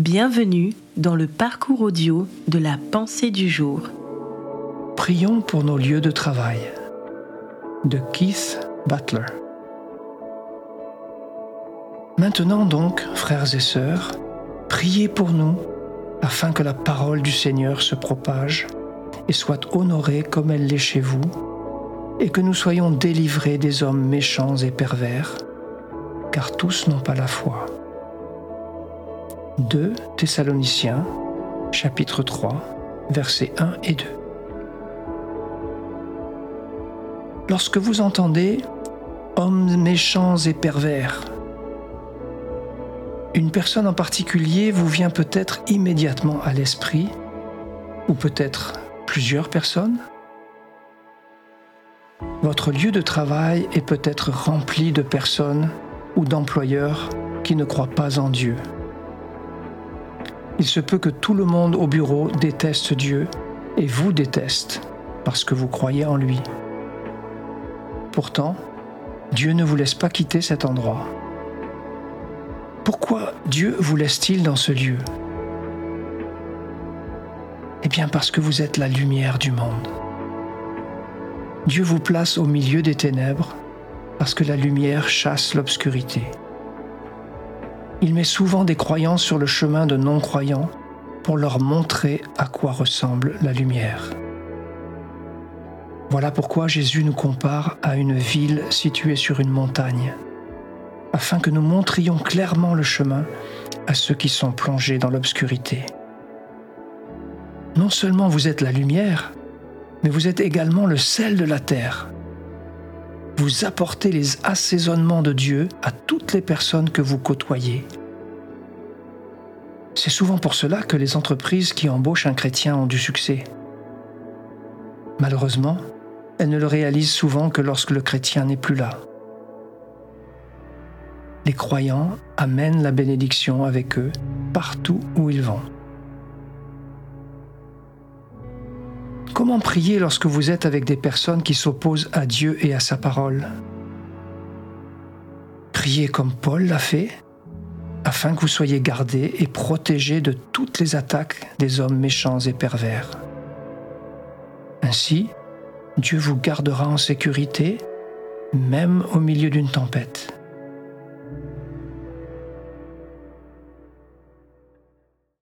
Bienvenue dans le parcours audio de la pensée du jour. Prions pour nos lieux de travail de Keith Butler. Maintenant donc, frères et sœurs, priez pour nous afin que la parole du Seigneur se propage et soit honorée comme elle l'est chez vous, et que nous soyons délivrés des hommes méchants et pervers, car tous n'ont pas la foi. 2 Thessaloniciens, chapitre 3, versets 1 et 2. Lorsque vous entendez hommes méchants et pervers, une personne en particulier vous vient peut-être immédiatement à l'esprit, ou peut-être plusieurs personnes. Votre lieu de travail est peut-être rempli de personnes ou d'employeurs qui ne croient pas en Dieu il se peut que tout le monde au bureau déteste Dieu et vous déteste parce que vous croyez en lui. Pourtant, Dieu ne vous laisse pas quitter cet endroit. Pourquoi Dieu vous laisse-t-il dans ce lieu? Eh bien parce que vous êtes la lumière du monde. Dieu vous place au milieu des ténèbres parce que la lumière chasse l'obscurité. Il met souvent des croyants sur le chemin de non-croyants pour leur montrer à quoi ressemble la lumière. Voilà pourquoi Jésus nous compare à une ville située sur une montagne, afin que nous montrions clairement le chemin à ceux qui sont plongés dans l'obscurité. Non seulement vous êtes la lumière, mais vous êtes également le sel de la terre. Vous apportez les assaisonnements de Dieu à les personnes que vous côtoyez. C'est souvent pour cela que les entreprises qui embauchent un chrétien ont du succès. Malheureusement, elles ne le réalisent souvent que lorsque le chrétien n'est plus là. Les croyants amènent la bénédiction avec eux partout où ils vont. Comment prier lorsque vous êtes avec des personnes qui s'opposent à Dieu et à sa parole? Comme Paul l'a fait afin que vous soyez gardés et protégés de toutes les attaques des hommes méchants et pervers. Ainsi, Dieu vous gardera en sécurité, même au milieu d'une tempête.